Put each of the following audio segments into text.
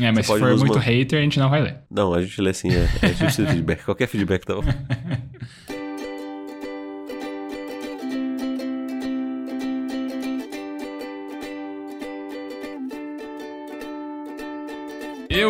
É, mas se for muito man... hater, a gente não vai ler. Não, a gente lê assim, é, a gente precisa de feedback. Qualquer feedback tá bom.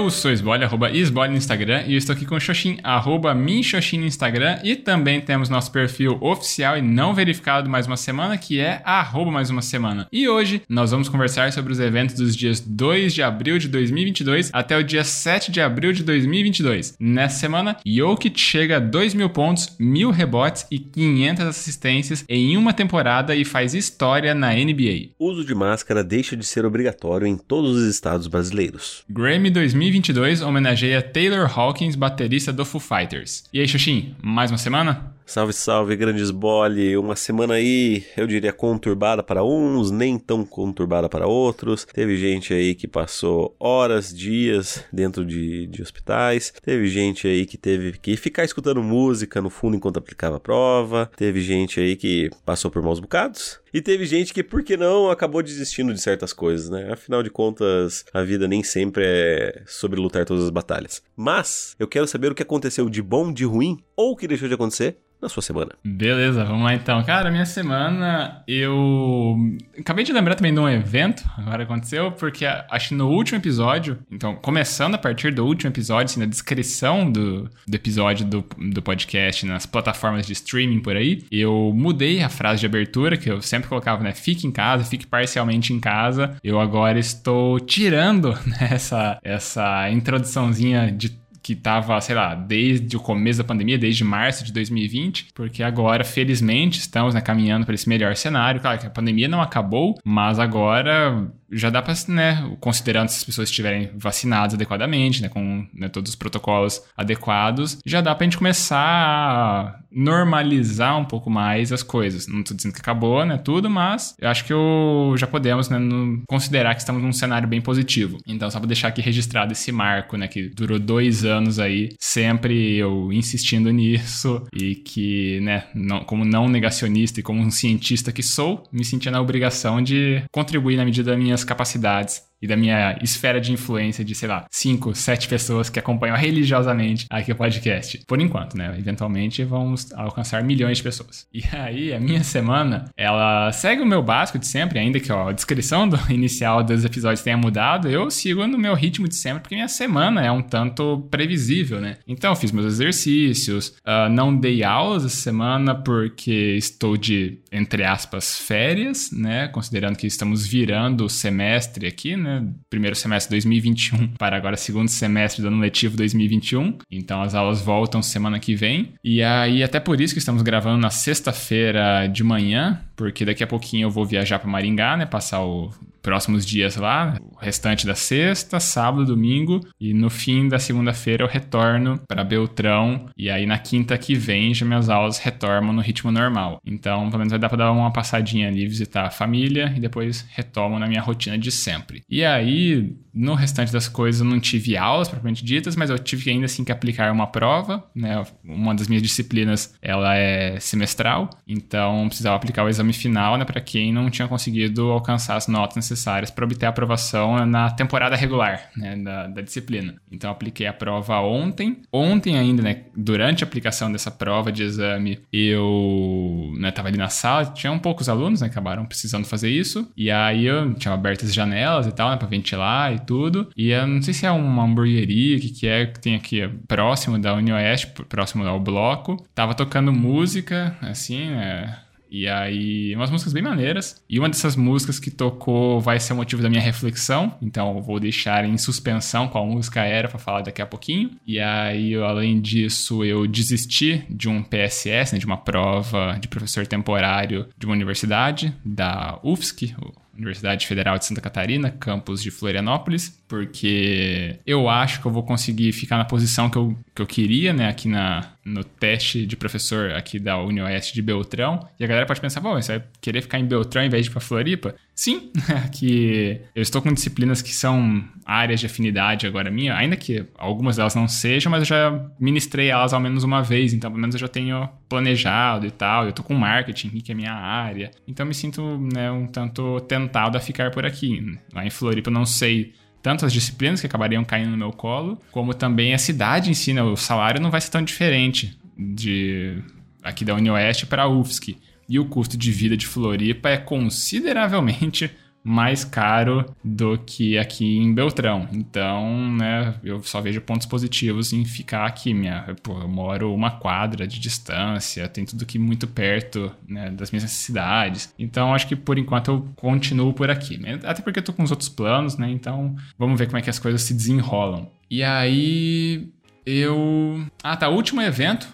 Eu sou Esbole, arroba Esbole no Instagram, e eu estou aqui com o Xoxin, arroba Minxoxin no Instagram, e também temos nosso perfil oficial e não verificado mais uma semana, que é arroba mais uma semana. E hoje nós vamos conversar sobre os eventos dos dias 2 de abril de 2022 até o dia 7 de abril de 2022. Nessa semana, Jokic chega a 2 mil pontos, mil rebotes e 500 assistências em uma temporada e faz história na NBA. Uso de máscara deixa de ser obrigatório em todos os estados brasileiros. Grammy 2022 homenageia Taylor Hawkins, baterista do Foo Fighters. E aí, Xuxim, mais uma semana? Salve, salve, grandes bole. Uma semana aí, eu diria, conturbada para uns, nem tão conturbada para outros. Teve gente aí que passou horas, dias dentro de, de hospitais. Teve gente aí que teve que ficar escutando música no fundo enquanto aplicava a prova. Teve gente aí que passou por maus bocados. E teve gente que, por que não, acabou desistindo de certas coisas, né? Afinal de contas, a vida nem sempre é sobre lutar todas as batalhas. Mas, eu quero saber o que aconteceu de bom, de ruim, ou o que deixou de acontecer na sua semana. Beleza, vamos lá então. Cara, minha semana eu acabei de lembrar também de um evento, agora aconteceu, porque acho que no último episódio, então começando a partir do último episódio, assim, na descrição do, do episódio do, do podcast nas plataformas de streaming por aí, eu mudei a frase de abertura, que eu sempre colocava, né? Fique em casa, fique parcialmente em casa. Eu agora estou tirando né, essa, essa introduçãozinha de que estava, sei lá, desde o começo da pandemia, desde março de 2020, porque agora, felizmente, estamos né, caminhando para esse melhor cenário. Claro que a pandemia não acabou, mas agora já dá para, né, considerando se as pessoas estiverem vacinadas adequadamente, né, com né, todos os protocolos adequados, já dá pra gente começar a normalizar um pouco mais as coisas. Não tô dizendo que acabou, né, tudo, mas eu acho que eu, já podemos, né, no, considerar que estamos num cenário bem positivo. Então, só pra deixar aqui registrado esse marco, né, que durou dois anos aí, sempre eu insistindo nisso e que, né, não, como não negacionista e como um cientista que sou, me sentia na obrigação de contribuir na medida da minha minhas capacidades e da minha esfera de influência de, sei lá, 5, 7 pessoas que acompanham religiosamente aqui o podcast. Por enquanto, né? Eventualmente vamos alcançar milhões de pessoas. E aí, a minha semana, ela segue o meu básico de sempre, ainda que ó, a descrição do inicial dos episódios tenha mudado, eu sigo no meu ritmo de sempre, porque minha semana é um tanto previsível, né? Então, eu fiz meus exercícios, uh, não dei aulas essa semana porque estou de, entre aspas, férias, né? Considerando que estamos virando o semestre aqui, né? Né? Primeiro semestre 2021 para agora segundo semestre do ano letivo 2021. Então as aulas voltam semana que vem. E aí, até por isso que estamos gravando na sexta-feira de manhã, porque daqui a pouquinho eu vou viajar para Maringá, né? Passar o próximos dias lá, o restante da sexta, sábado, domingo e no fim da segunda-feira eu retorno para Beltrão e aí na quinta que vem já minhas aulas retornam no ritmo normal. Então, pelo menos vai dar para dar uma passadinha ali, visitar a família e depois retomo na minha rotina de sempre. E aí, no restante das coisas eu não tive aulas propriamente ditas, mas eu tive ainda assim que aplicar uma prova, né? Uma das minhas disciplinas, ela é semestral, então precisava aplicar o exame final, né, para quem não tinha conseguido alcançar as notas necessárias para obter a aprovação na temporada regular, né, da, da disciplina. Então apliquei a prova ontem. Ontem ainda, né, durante a aplicação dessa prova de exame, eu, né, tava ali na sala, tinham poucos alunos, né, acabaram precisando fazer isso, e aí eu tinha aberto as janelas e tal, né, para ventilar e tudo. E eu não sei se é uma hamburgueria, que, que é, que tem aqui próximo da Unioeste, próximo ao bloco. Tava tocando música, assim, né? E aí, umas músicas bem maneiras. E uma dessas músicas que tocou vai ser o motivo da minha reflexão. Então, vou deixar em suspensão qual música era para falar daqui a pouquinho. E aí, além disso, eu desisti de um PSS, né, de uma prova de professor temporário de uma universidade, da UFSC, Universidade Federal de Santa Catarina, campus de Florianópolis, porque eu acho que eu vou conseguir ficar na posição que eu, que eu queria, né, aqui na, no teste de professor aqui da UniOeste de Beltrão. E a galera pode pensar, pô, você vai querer ficar em Beltrão em vez de ir pra Floripa? Sim, que eu estou com disciplinas que são áreas de afinidade agora minha, ainda que algumas delas não sejam, mas eu já ministrei elas ao menos uma vez, então pelo menos eu já tenho planejado e tal. Eu tô com marketing, que é minha área. Então me sinto né, um tanto tentado a ficar por aqui. Lá em Floripa eu não sei tanto as disciplinas que acabariam caindo no meu colo, como também a cidade em si, né? O salário não vai ser tão diferente de aqui da UniOeste para a UFSC. E o custo de vida de Floripa é consideravelmente mais caro do que aqui em Beltrão. Então, né, eu só vejo pontos positivos em ficar aqui. Minha, pô, eu moro uma quadra de distância, tem tudo aqui muito perto né, das minhas necessidades. Então, acho que por enquanto eu continuo por aqui. Né? Até porque eu tô com os outros planos, né? Então, vamos ver como é que as coisas se desenrolam. E aí, eu. Ah, tá. O último evento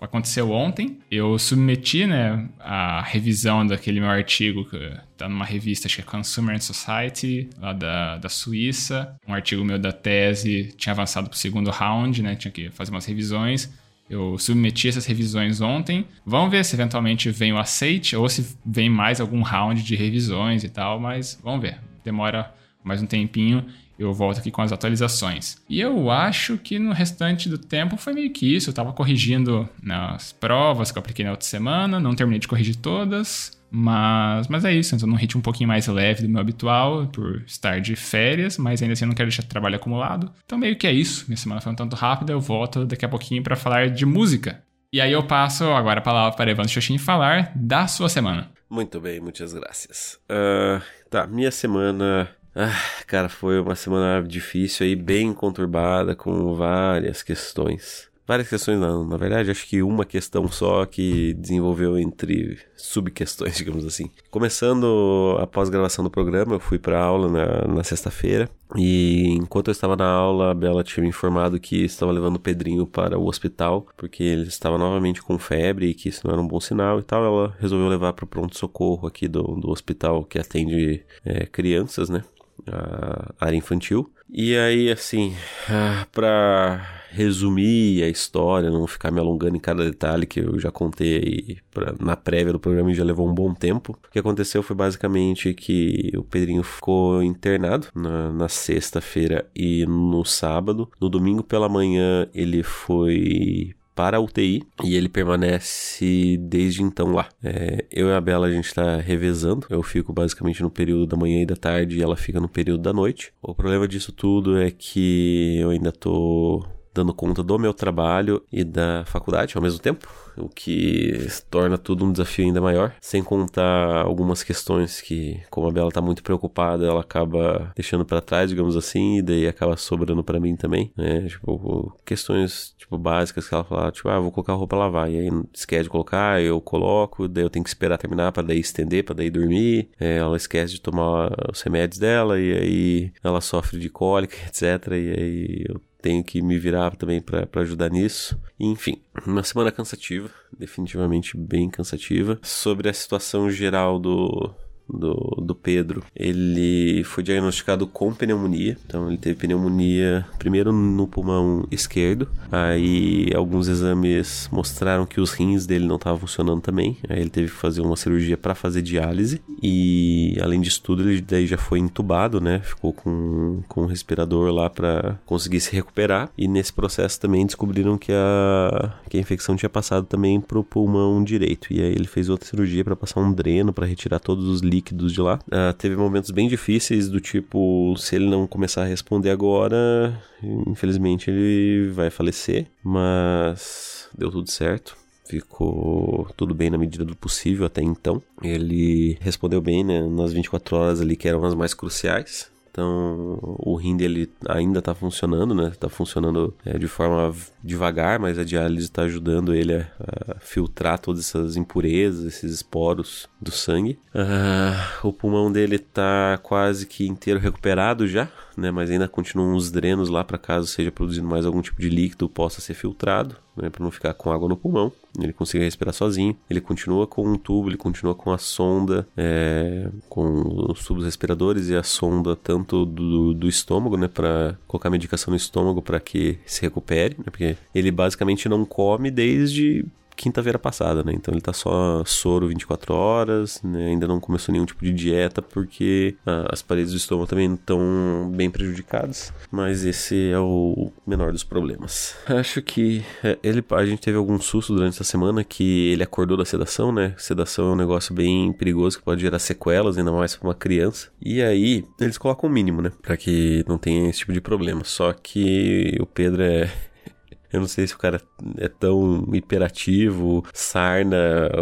aconteceu ontem. Eu submeti, né, a revisão daquele meu artigo que tá numa revista, acho que é Consumer Society, lá da, da Suíça. Um artigo meu da tese tinha avançado pro segundo round, né? Tinha que fazer umas revisões. Eu submeti essas revisões ontem. Vamos ver se eventualmente vem o aceite ou se vem mais algum round de revisões e tal, mas vamos ver. Demora mais um tempinho eu volto aqui com as atualizações. E eu acho que no restante do tempo foi meio que isso. Eu estava corrigindo nas provas que eu apliquei na outra semana, não terminei de corrigir todas. Mas, mas é isso, então num ritmo um pouquinho mais leve do meu habitual, por estar de férias, mas ainda assim eu não quero deixar trabalho acumulado. Então meio que é isso, minha semana foi um tanto rápida, eu volto daqui a pouquinho para falar de música. E aí eu passo agora a palavra para Evandro Xoxin falar da sua semana. Muito bem, muitas graças. Uh, tá, minha semana ah, cara, foi uma semana difícil aí, bem conturbada, com várias questões. Várias questões não, na verdade acho que uma questão só que desenvolveu entre subquestões, digamos assim. Começando a pós-gravação do programa, eu fui para aula na, na sexta-feira e enquanto eu estava na aula, a Bela tinha me informado que estava levando o Pedrinho para o hospital porque ele estava novamente com febre e que isso não era um bom sinal e tal. Ela resolveu levar para o pronto-socorro aqui do, do hospital que atende é, crianças, né? A área infantil. E aí, assim, ah, para resumir a história, não ficar me alongando em cada detalhe que eu já contei pra, na prévia do programa e já levou um bom tempo. O que aconteceu foi basicamente que o Pedrinho ficou internado na, na sexta-feira e no sábado. No domingo pela manhã ele foi para a UTI e ele permanece desde então lá. É, eu e a Bela a gente está revezando. Eu fico basicamente no período da manhã e da tarde e ela fica no período da noite. O problema disso tudo é que eu ainda tô dando conta do meu trabalho e da faculdade ao mesmo tempo, o que torna tudo um desafio ainda maior, sem contar algumas questões que, como a Bela tá muito preocupada, ela acaba deixando para trás, digamos assim, e daí acaba sobrando para mim também, né? Tipo, questões tipo básicas que ela fala, tipo, ah, vou colocar a roupa lavar, e aí esquece de colocar, eu coloco, daí eu tenho que esperar terminar para daí estender, para daí dormir, é, ela esquece de tomar os remédios dela e aí ela sofre de cólica, etc, e aí eu tenho que me virar também para ajudar nisso. Enfim, uma semana cansativa, definitivamente bem cansativa. Sobre a situação geral do, do, do Pedro, ele foi diagnosticado com pneumonia. Então, ele teve pneumonia primeiro no pulmão esquerdo. Aí, alguns exames mostraram que os rins dele não estavam funcionando também. Aí, ele teve que fazer uma cirurgia para fazer diálise. E, além disso tudo, ele daí já foi entubado, né? Ficou com, com um respirador lá para conseguir se recuperar. E nesse processo também descobriram que a, que a infecção tinha passado também pro pulmão direito. E aí, ele fez outra cirurgia para passar um dreno para retirar todos os líquidos líquidos de lá. Uh, teve momentos bem difíceis do tipo, se ele não começar a responder agora, infelizmente ele vai falecer, mas deu tudo certo ficou tudo bem na medida do possível até então. Ele respondeu bem né, nas 24 horas ali que eram as mais cruciais. Então, o rim dele ainda está funcionando, né? Está funcionando é, de forma devagar, mas a diálise está ajudando ele a, a, filtrar todas essas impurezas, esses esporos do sangue. Uh, o pulmão dele está quase que inteiro recuperado já, né? Mas ainda continuam uns drenos lá para caso seja produzindo mais algum tipo de líquido possa ser filtrado, né? Para não ficar com água no pulmão. Ele consiga respirar sozinho. Ele continua com um tubo, ele continua com a sonda, é, com os tubos respiradores e a sonda tanto do, do estômago, né? Para colocar medicação no estômago para que se recupere, né? Porque ele basicamente não come desde quinta-feira passada, né? Então ele tá só soro 24 horas, né? Ainda não começou nenhum tipo de dieta porque ah, as paredes do estômago também estão bem prejudicadas. Mas esse é o menor dos problemas. Acho que é, ele, a gente teve algum susto durante essa semana que ele acordou da sedação, né? Sedação é um negócio bem perigoso que pode gerar sequelas, ainda mais para uma criança. E aí eles colocam o mínimo, né? Para que não tenha esse tipo de problema. Só que o Pedro é eu não sei se o cara é tão hiperativo, sarna,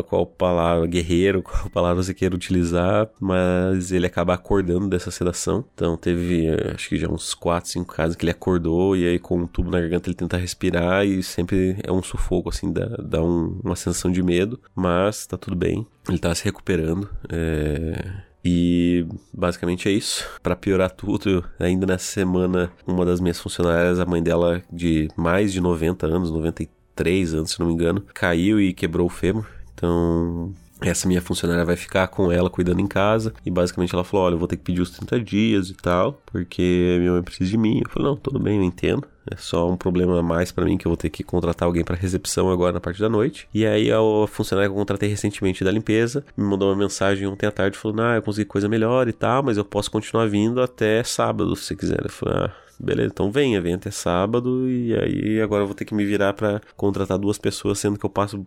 qual palavra, guerreiro, qual palavra você queira utilizar, mas ele acaba acordando dessa sedação. Então teve, acho que já uns 4, 5 casos que ele acordou e aí com um tubo na garganta ele tenta respirar e sempre é um sufoco, assim, dá, dá um, uma sensação de medo, mas tá tudo bem. Ele tá se recuperando. É e basicamente é isso. Para piorar tudo, ainda nessa semana, uma das minhas funcionárias, a mãe dela de mais de 90 anos, 93 anos, se não me engano, caiu e quebrou o fêmur. Então, essa minha funcionária vai ficar com ela cuidando em casa. E basicamente ela falou: Olha, eu vou ter que pedir os 30 dias e tal, porque minha mãe precisa de mim. Eu falei: Não, tudo bem, eu entendo. É só um problema a mais para mim que eu vou ter que contratar alguém para recepção agora na parte da noite. E aí a funcionária que eu contratei recentemente da limpeza me mandou uma mensagem ontem à tarde falando: "Ah, eu consegui coisa melhor e tal, mas eu posso continuar vindo até sábado se quiser". Eu falei: "Ah, beleza, então venha, venha até sábado e aí agora eu vou ter que me virar para contratar duas pessoas, sendo que eu passo,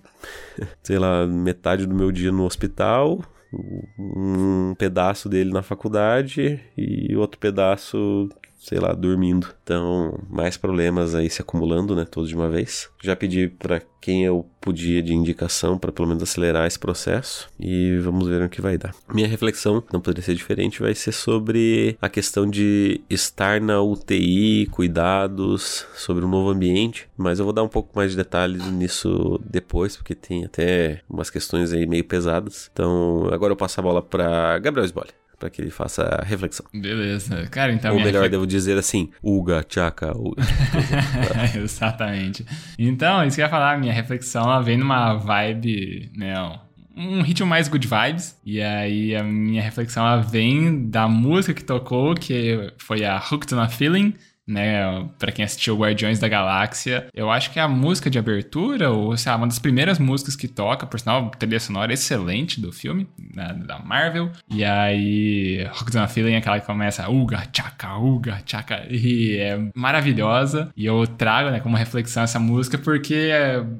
sei lá, metade do meu dia no hospital, um pedaço dele na faculdade e outro pedaço sei lá, dormindo. Então, mais problemas aí se acumulando, né, todos de uma vez. Já pedi para quem eu podia de indicação para pelo menos acelerar esse processo e vamos ver o que vai dar. Minha reflexão, não poderia ser diferente, vai ser sobre a questão de estar na UTI, cuidados, sobre um novo ambiente, mas eu vou dar um pouco mais de detalhes nisso depois, porque tem até umas questões aí meio pesadas. Então, agora eu passo a bola para Gabriel Sbolle para que ele faça a reflexão. Beleza. Cara, então. Ou melhor, devo dizer assim, Uga, Chaka, Uga. Exatamente. Então, isso que eu ia falar, minha reflexão, ela vem numa vibe, né? Um ritmo mais good vibes. E aí a minha reflexão ela vem da música que tocou, que foi a Hooked on a Feeling, né? Pra quem assistiu Guardiões da Galáxia, eu acho que é a música de abertura, ou sei lá, uma das primeiras músicas que toca, por sinal, trilha sonora excelente do filme, né, da Marvel. E aí, Hooked on a Feeling é aquela que começa Uga, Chaka, Uga, Chaka, e é maravilhosa. E eu trago, né, como reflexão essa música porque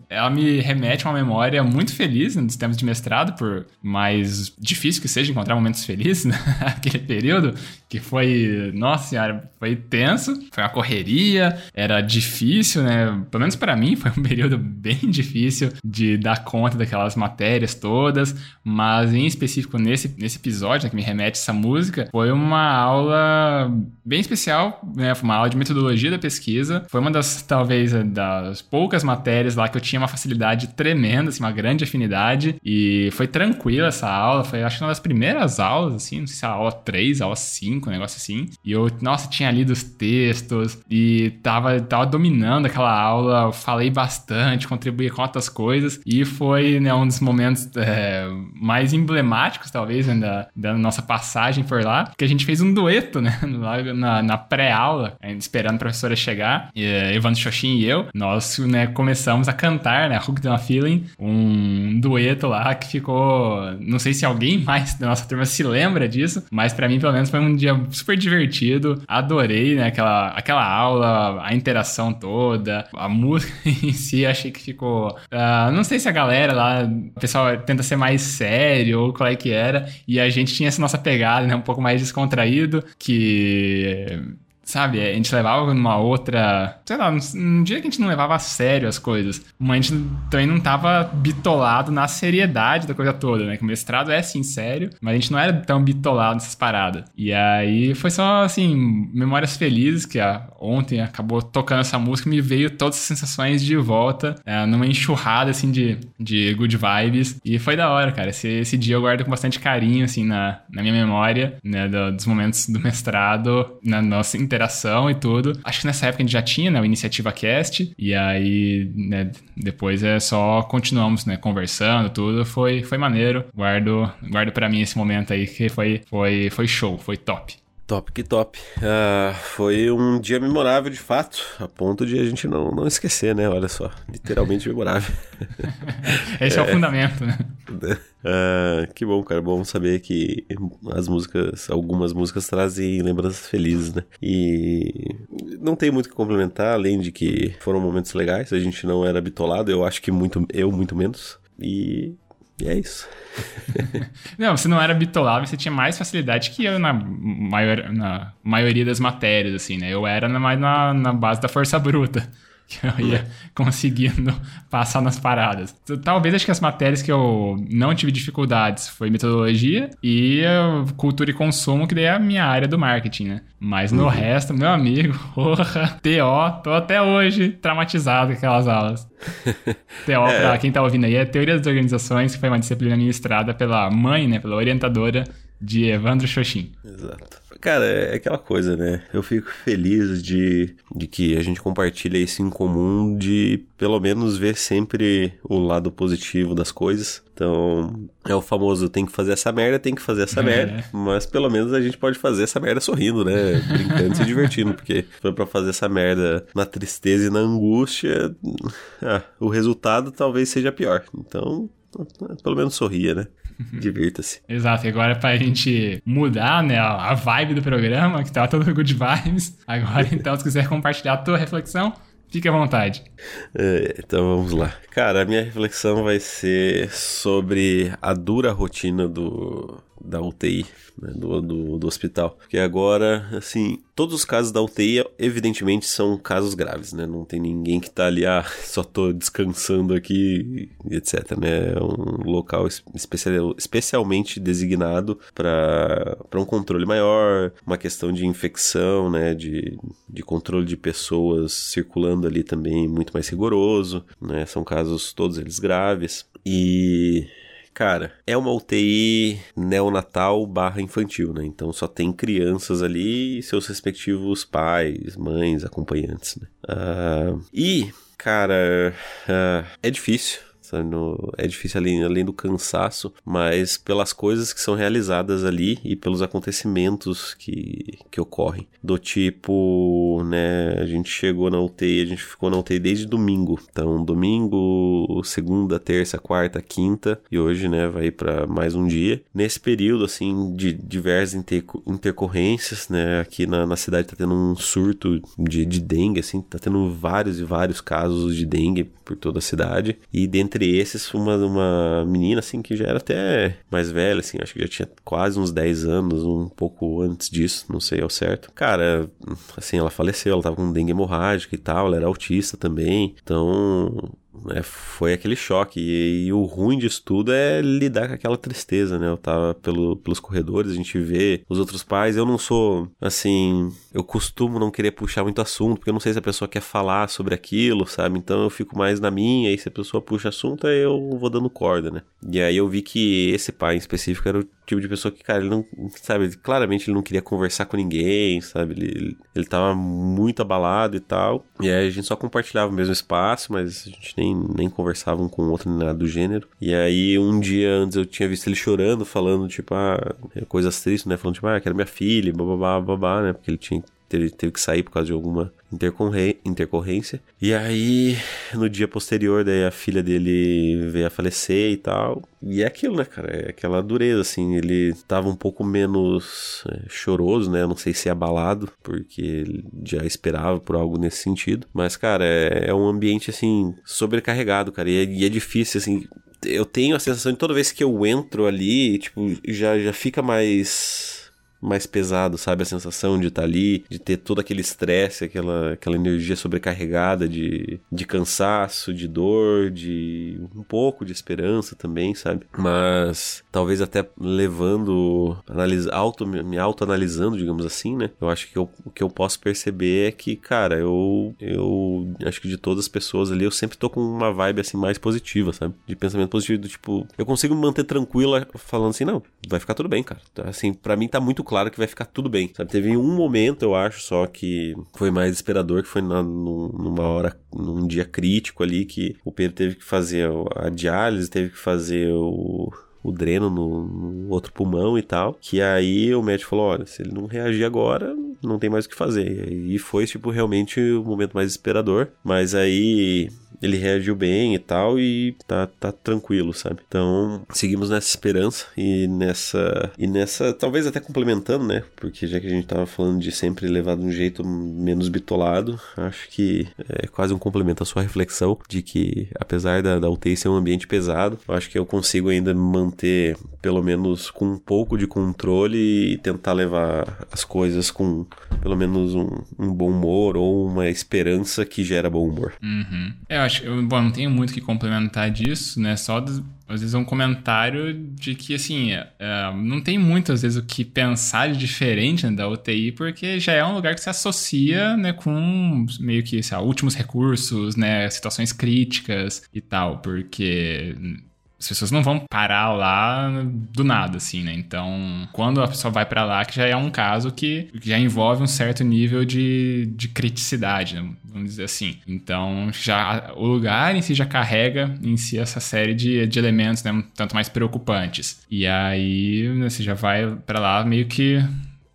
ela me remete a uma memória muito feliz né, dos tempos de mestrado, por mais difícil que seja encontrar momentos felizes naquele período, que foi, nossa senhora, foi tenso foi uma correria, era difícil, né? Pelo menos para mim foi um período bem difícil de dar conta daquelas matérias todas, mas em específico nesse, nesse episódio né, que me remete essa música, foi uma aula bem especial, né? Foi uma aula de metodologia da pesquisa. Foi uma das, talvez, das poucas matérias lá que eu tinha uma facilidade tremenda, assim, uma grande afinidade. E foi tranquila essa aula. Foi, acho que uma das primeiras aulas, assim, não sei se é a aula 3, aula 5, um negócio assim. E eu, nossa, tinha lido os textos e tava, tava dominando aquela aula, falei bastante, contribuí com outras coisas. E foi né, um dos momentos é, mais emblemáticos, talvez, né, da, da, nossa passagem por lá, que a gente fez um dueto, né, na, na pré-aula, esperando a professora chegar, e, uh, Evandro Xoxin e eu, nós né, começamos a cantar, né, Hooked on a Feeling, um dueto lá que ficou, não sei se alguém mais da nossa turma se lembra disso, mas para mim, pelo menos, foi um dia super divertido, adorei, né, aquela aquela aula, a interação toda, a música em si, achei que ficou. Uh, não sei se a galera lá, o pessoal tenta ser mais sério ou qual é que era, e a gente tinha essa nossa pegada, né? Um pouco mais descontraído, que Sabe, a gente levava numa outra. Sei lá, um dia que a gente não levava a sério as coisas. Mas a gente também não tava bitolado na seriedade da coisa toda, né? Que o mestrado é sim sério, mas a gente não era tão bitolado nessas paradas. E aí foi só, assim, memórias felizes que a, ontem acabou tocando essa música me veio todas as sensações de volta, é, numa enxurrada, assim, de, de good vibes. E foi da hora, cara. Esse, esse dia eu guardo com bastante carinho, assim, na, na minha memória, né? Do, dos momentos do mestrado, na nossa interação e tudo. Acho que nessa época a gente já tinha, né, o Iniciativa Cast, e aí, né, depois é só continuamos, né, conversando, tudo. Foi, foi maneiro. Guardo, guardo para mim esse momento aí que foi, foi, foi show, foi top. Top, que top. Uh, foi um dia memorável de fato, a ponto de a gente não, não esquecer, né? Olha só, literalmente memorável. Esse é, é, o fundamento, né? Uh, que bom, cara. Bom saber que as músicas, algumas músicas trazem lembranças felizes, né? E não tem muito o que complementar, além de que foram momentos legais. A gente não era bitolado, eu acho que muito, eu muito menos. E e é isso. não, você não era bitolado, você tinha mais facilidade que eu na, maior, na maioria das matérias, assim, né? Eu era mais na, na base da força bruta que eu ia conseguindo passar nas paradas. Talvez acho que as matérias que eu não tive dificuldades foi metodologia e cultura e consumo, que daí é a minha área do marketing, né? Mas no uhum. resto, meu amigo, porra, TO, tô até hoje traumatizado com aquelas aulas. TO, é. pra quem tá ouvindo aí, é Teoria das Organizações, que foi uma disciplina ministrada pela mãe, né, pela orientadora de Evandro Xoxin. Exato. Cara, é aquela coisa, né? Eu fico feliz de, de que a gente compartilha isso em comum, de pelo menos ver sempre o lado positivo das coisas. Então, é o famoso tem que fazer essa merda, tem que fazer essa é. merda. Mas pelo menos a gente pode fazer essa merda sorrindo, né? Brincando e se divertindo. Porque foi pra fazer essa merda na tristeza e na angústia, ah, o resultado talvez seja pior. Então, pelo menos sorria, né? Divirta-se. Exato, e agora pra gente mudar, né, a vibe do programa, que tá todo good vibes, agora então, se quiser compartilhar a tua reflexão, Fique à vontade. É, então vamos lá. Cara, a minha reflexão vai ser sobre a dura rotina do, da UTI, né, do, do, do, hospital. Porque agora, assim, todos os casos da UTI, evidentemente, são casos graves, né? Não tem ninguém que tá ali, ah, só tô descansando aqui, etc, né? É um local especial, especialmente designado para um controle maior, uma questão de infecção, né? De, de controle de pessoas circulando ali também muito mais rigoroso, né? São casos todos eles graves. E Cara, é uma UTI neonatal barra infantil, né? Então só tem crianças ali e seus respectivos pais, mães, acompanhantes, né? Uh, e, cara, uh, é difícil no, é difícil além, além do cansaço, mas pelas coisas que são realizadas ali e pelos acontecimentos que, que ocorrem. Do tipo, né, a gente chegou na UTI, a gente ficou na UTI desde domingo. Então, domingo, segunda, terça, quarta, quinta e hoje, né, vai para mais um dia. Nesse período, assim, de diversas intercorrências, né, aqui na, na cidade tá tendo um surto de, de dengue, assim, tá tendo vários e vários casos de dengue por toda a cidade. E dentre entre esses, uma, uma menina, assim, que já era até mais velha, assim, acho que já tinha quase uns 10 anos, um pouco antes disso, não sei ao certo. Cara, assim, ela faleceu, ela tava com dengue hemorrágica e tal, ela era autista também, então né, foi aquele choque. E, e, o ruim disso tudo é lidar com aquela tristeza, né? Eu tava pelo, pelos corredores, a gente vê os outros pais. Eu não sou, assim, eu costumo não querer puxar muito assunto, porque eu não sei se a pessoa quer falar sobre aquilo, sabe? Então eu fico mais na minha, e se a pessoa puxa assunto, aí eu vou dando corda, né? E aí eu vi que esse pai em específico era o tipo de pessoa que, cara, ele não, sabe, claramente ele não queria conversar com ninguém, sabe? Ele, ele, ele tava muito abalado e tal. E aí a gente só compartilhava o mesmo espaço, mas a gente nem, nem conversava um com outro, nem nada do gênero. E aí um dia antes eu tinha visto ele chorando, falando, tipo, ah, coisas tristes, né? Falando, tipo, ah, que era minha filha, babá, babá, né? Porque ele tinha teve, teve que sair por causa de alguma intercorrência. E aí, no dia posterior, daí a filha dele veio a falecer e tal. E é aquilo, né, cara? É aquela dureza, assim. Ele tava um pouco menos é, choroso, né? Não sei se é abalado, porque ele já esperava por algo nesse sentido. Mas, cara, é, é um ambiente, assim, sobrecarregado, cara. E é, e é difícil, assim eu tenho a sensação de toda vez que eu entro ali, tipo, já, já fica mais mais pesado, sabe? A sensação de estar tá ali, de ter todo aquele estresse, aquela, aquela energia sobrecarregada de, de cansaço, de dor, de um pouco de esperança também, sabe? Mas talvez até levando, analisa, auto, me autoanalisando, digamos assim, né? Eu acho que eu, o que eu posso perceber é que, cara, eu, eu acho que de todas as pessoas ali, eu sempre tô com uma vibe assim mais positiva, sabe? De pensamento positivo, do tipo, eu consigo me manter tranquila falando assim, não, vai ficar tudo bem, cara. Assim, para mim tá muito claro que vai ficar tudo bem. Sabe? Teve um momento, eu acho, só que foi mais esperador, que foi na, numa hora, num dia crítico ali, que o Pedro teve que fazer a diálise, teve que fazer o, o dreno no, no, outro pulmão e tal. Que aí o médico falou: olha, se ele não reagir agora, não tem mais o que fazer. E foi, tipo, realmente o momento mais esperador. Mas aí ele reagiu bem e tal, e tá, tá tranquilo, sabe? Então, seguimos nessa esperança e nessa. E nessa. Talvez até complementando, né? Porque já que a gente tava falando de sempre levar de um jeito menos bitolado, acho que é quase um complemento à sua reflexão de que, apesar da, da UTI ser um ambiente pesado, eu acho que eu consigo ainda manter, pelo menos, com um pouco de controle e tentar levar as coisas com pelo menos um, um bom humor ou uma esperança que gera bom humor. Uhum. É, acho, eu, bom, não tenho muito que complementar disso, né? Só às vezes um comentário de que assim é, é, não tem muito às vezes o que pensar de diferente né, da UTI porque já é um lugar que se associa né com meio que sei lá, últimos recursos né situações críticas e tal porque as pessoas não vão parar lá do nada, assim, né? Então, quando a pessoa vai para lá, que já é um caso que, já envolve um certo nível de, de criticidade, né? vamos dizer assim. Então, já o lugar em si já carrega em si essa série de, de elementos, né? Tanto mais preocupantes. E aí, né, você já vai para lá meio que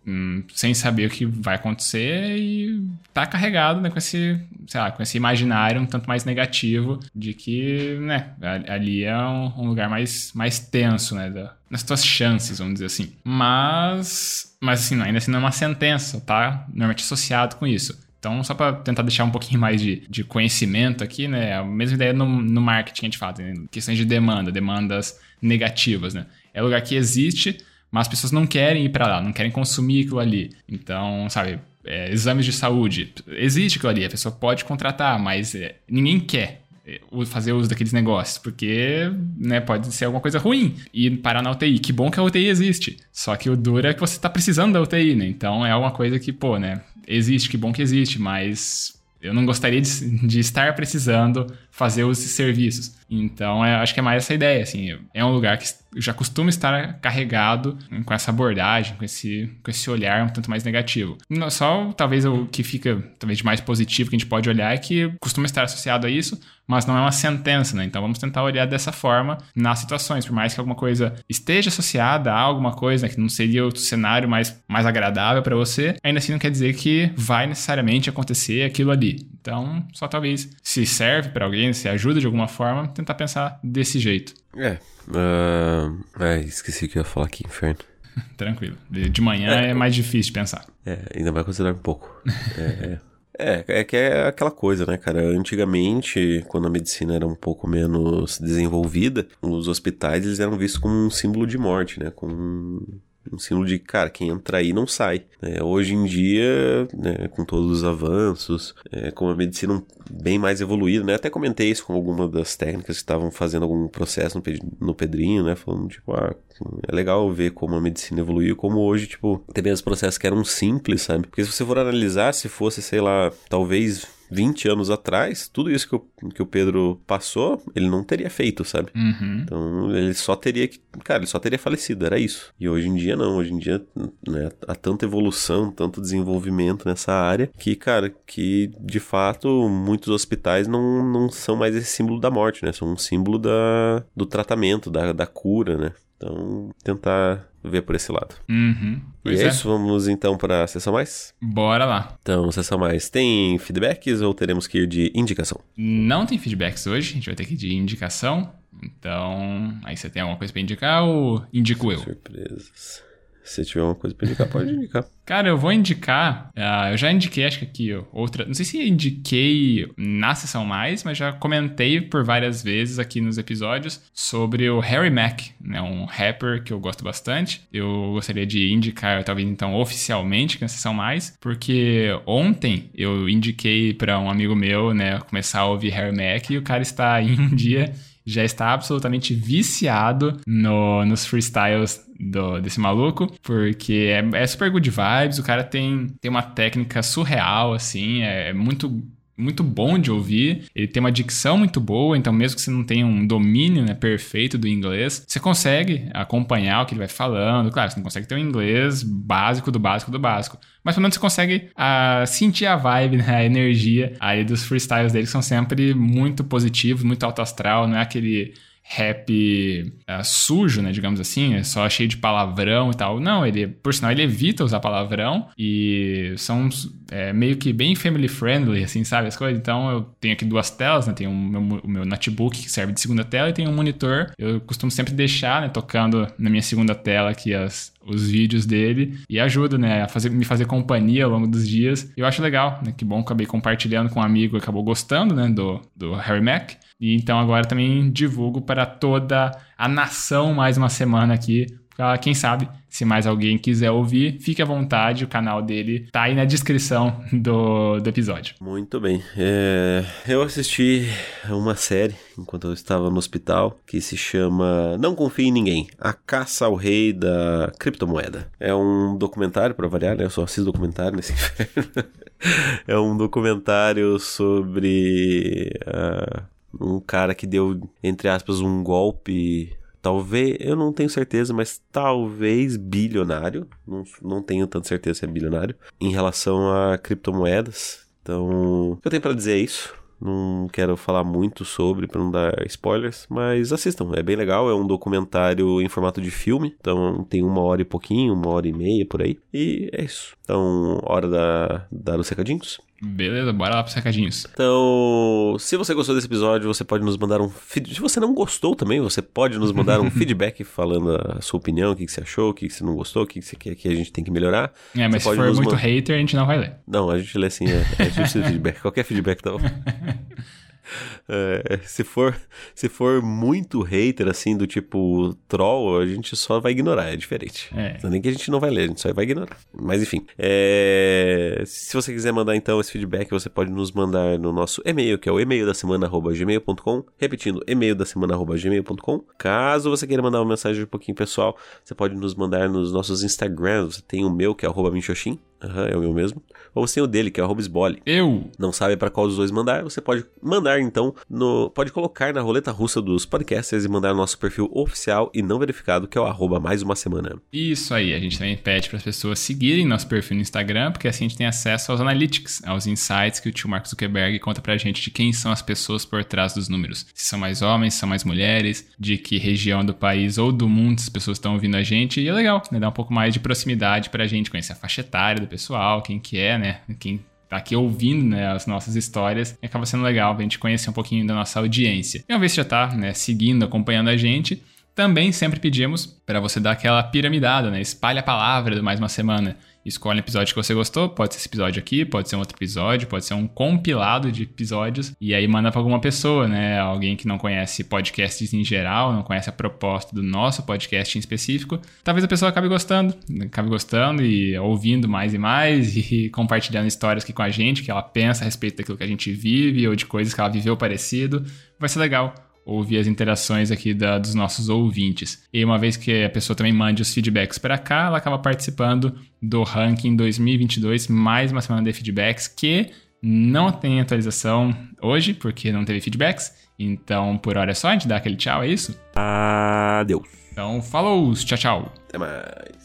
Hum, sem saber o que vai acontecer e tá carregado né, com esse, sei lá, com esse imaginário um tanto mais negativo de que, né, ali é um, um lugar mais, mais tenso, né, da, nas tuas chances, vamos dizer assim. Mas, mas assim, ainda assim não é uma sentença, tá normalmente associado com isso. Então, só para tentar deixar um pouquinho mais de, de conhecimento aqui, né, a mesma ideia no, no marketing a gente faz, né, questões de demanda, demandas negativas, né. É lugar que existe, mas as pessoas não querem ir para lá, não querem consumir aquilo ali. Então, sabe, é, exames de saúde, existe aquilo ali, a pessoa pode contratar, mas é, ninguém quer é, fazer uso daqueles negócios, porque né, pode ser alguma coisa ruim e parar na UTI. Que bom que a UTI existe. Só que o duro é que você está precisando da UTI, né? Então é uma coisa que, pô, né? Existe, que bom que existe, mas eu não gostaria de, de estar precisando fazer os serviços. Então, é, acho que é mais essa ideia, assim, é um lugar que já costuma estar carregado com essa abordagem, com esse, com esse olhar um tanto mais negativo. Só, talvez, o que fica, talvez, de mais positivo que a gente pode olhar é que costuma estar associado a isso, mas não é uma sentença, né? Então, vamos tentar olhar dessa forma nas situações, por mais que alguma coisa esteja associada a alguma coisa que não seria o cenário mais, mais agradável para você, ainda assim não quer dizer que vai necessariamente acontecer aquilo ali. Então, só talvez se serve para alguém, se ajuda de alguma forma, tentar pensar desse jeito. É. Uh, é, esqueci que eu ia falar aqui, inferno. Tranquilo. De manhã é, é, mais difícil de pensar. É, ainda vai considerar um pouco. é, é, é que é aquela coisa, né, cara? Antigamente, quando a medicina era um pouco menos desenvolvida, os hospitais eles eram vistos como um símbolo de morte, né? Como um símbolo de, cara, quem entra aí não sai. É, hoje em dia, né, com todos os avanços, é, com a medicina bem mais evoluída, né? Até comentei isso com alguma das técnicas que estavam fazendo algum processo no, no Pedrinho, né? Falando, tipo, ah, é legal ver como a medicina evoluiu, como hoje, tipo, tem mesmo processos que eram simples, sabe? Porque se você for analisar, se fosse, sei lá, talvez 20 anos atrás, tudo isso que o, que o Pedro passou, ele não teria feito, sabe? Uhum. Então ele só teria que. Cara, ele só teria falecido, era isso. E hoje em dia não, hoje em dia né, há tanta evolução, tanto desenvolvimento nessa área, que, cara, que de fato muitos hospitais não, não são mais esse símbolo da morte, né? São um símbolo da, do tratamento, da, da cura, né? Então, tentar ver por esse lado. Uhum. e é, é isso, vamos então para a sessão mais? Bora lá. Então, sessão mais, tem feedbacks ou teremos que ir de indicação? Não tem feedbacks hoje, a gente vai ter que ir de indicação. Então, aí você tem alguma coisa para indicar ou indico eu? Surpresas. Se tiver uma coisa pra indicar, pode indicar. Cara, eu vou indicar. Uh, eu já indiquei, acho que aqui, outra. Não sei se indiquei na sessão mais, mas já comentei por várias vezes aqui nos episódios sobre o Harry Mack, né? Um rapper que eu gosto bastante. Eu gostaria de indicar, talvez então, oficialmente na sessão mais, porque ontem eu indiquei para um amigo meu, né, começar a ouvir Harry Mack e o cara está em um dia já está absolutamente viciado no, nos freestyles do, desse maluco, porque é, é, super good vibes, o cara tem, tem uma técnica surreal, assim, é, é muito muito bom de ouvir, ele tem uma dicção muito boa, então mesmo que você não tenha um domínio né, perfeito do inglês, você consegue acompanhar o que ele vai falando. Claro, você não consegue ter um inglês básico do básico do básico, mas pelo menos você consegue uh, sentir a vibe, né, a energia aí dos freestyles dele, que são sempre muito positivos, muito alto astral, não é aquele rap uh, sujo, né, digamos assim, é só cheio de palavrão e tal. Não, ele, por sinal, ele evita usar palavrão e são é, meio que bem family friendly, assim, sabe, as coisas. Então eu tenho aqui duas telas, né, tenho o meu, o meu notebook que serve de segunda tela e tenho um monitor. Eu costumo sempre deixar, né, tocando na minha segunda tela aqui as, os vídeos dele e ajuda, né, a fazer, me fazer companhia ao longo dos dias. Eu acho legal, né, que bom, acabei compartilhando com um amigo, acabou gostando, né, do, do Harry Mac. E então agora também divulgo para toda a nação mais uma semana aqui. Quem sabe, se mais alguém quiser ouvir, fique à vontade, o canal dele tá aí na descrição do, do episódio. Muito bem. É, eu assisti uma série enquanto eu estava no hospital que se chama Não Confie em Ninguém A Caça ao Rei da Criptomoeda. É um documentário, para variar, né? Eu só assisto documentário nesse inferno. é um documentário sobre. Uh, um cara que deu, entre aspas, um golpe. Talvez, eu não tenho certeza, mas talvez bilionário. Não, não tenho tanta certeza se é bilionário. Em relação a criptomoedas. Então, o que eu tenho para dizer é isso. Não quero falar muito sobre para não dar spoilers, mas assistam, é bem legal. É um documentário em formato de filme, então tem uma hora e pouquinho, uma hora e meia por aí. E é isso. Então, hora da, dar os recadinhos. Beleza, bora lá pros recadinhos. Então, se você gostou desse episódio, você pode nos mandar um feedback. Se você não gostou também, você pode nos mandar um feedback falando a sua opinião, o que, que você achou, o que, que você não gostou, o que, que você quer que a gente tem que melhorar. É, mas você se for muito hater, a gente não vai ler. Não, a gente lê assim, é, é difícil feedback. Qualquer feedback tá bom. É, se for se for muito hater, assim, do tipo troll, a gente só vai ignorar, é diferente. É. Nem que a gente não vai ler, a gente só vai ignorar. Mas enfim, é, se você quiser mandar então esse feedback, você pode nos mandar no nosso e-mail, que é o e-mail da semana gmail.com. Repetindo, e-mail da semana gmail.com. Caso você queira mandar uma mensagem um pouquinho pessoal, você pode nos mandar nos nossos Instagrams. Você tem o meu, que é arroba minxoxin, uhum, é o meu mesmo. Ou você tem o dele, que é arroba esbole. Eu! Não sabe para qual dos dois mandar, você pode mandar então no. Pode colocar na roleta russa dos podcasters e mandar no nosso perfil oficial e não verificado, que é o arroba mais uma semana. Isso aí, a gente também pede para as pessoas seguirem nosso perfil no Instagram, porque assim a gente tem acesso aos analytics, aos insights que o tio Mark Zuckerberg conta pra gente de quem são as pessoas por trás dos números. Se são mais homens, se são mais mulheres, de que região do país ou do mundo as pessoas estão ouvindo a gente. E é legal, né? Dá um pouco mais de proximidade pra gente conhecer a faixa etária do pessoal, quem que é, né? Quem tá aqui ouvindo né, as nossas histórias acaba sendo legal a gente conhecer um pouquinho da nossa audiência. E uma vez que já tá né, seguindo, acompanhando a gente, também sempre pedimos para você dar aquela piramidada, né? Espalhe a palavra de mais uma semana. Escolhe um episódio que você gostou, pode ser esse episódio aqui, pode ser um outro episódio, pode ser um compilado de episódios, e aí manda para alguma pessoa, né? Alguém que não conhece podcasts em geral, não conhece a proposta do nosso podcast em específico. Talvez a pessoa acabe gostando, acabe gostando e ouvindo mais e mais e compartilhando histórias aqui com a gente, que ela pensa a respeito daquilo que a gente vive ou de coisas que ela viveu parecido. Vai ser legal ouvir as interações aqui da, dos nossos ouvintes. E uma vez que a pessoa também mande os feedbacks para cá, ela acaba participando do ranking 2022, mais uma semana de feedbacks que não tem atualização hoje, porque não teve feedbacks. Então, por hora é só, a gente dá aquele tchau, é isso? Adeus. Então, falou, tchau, tchau. Até mais.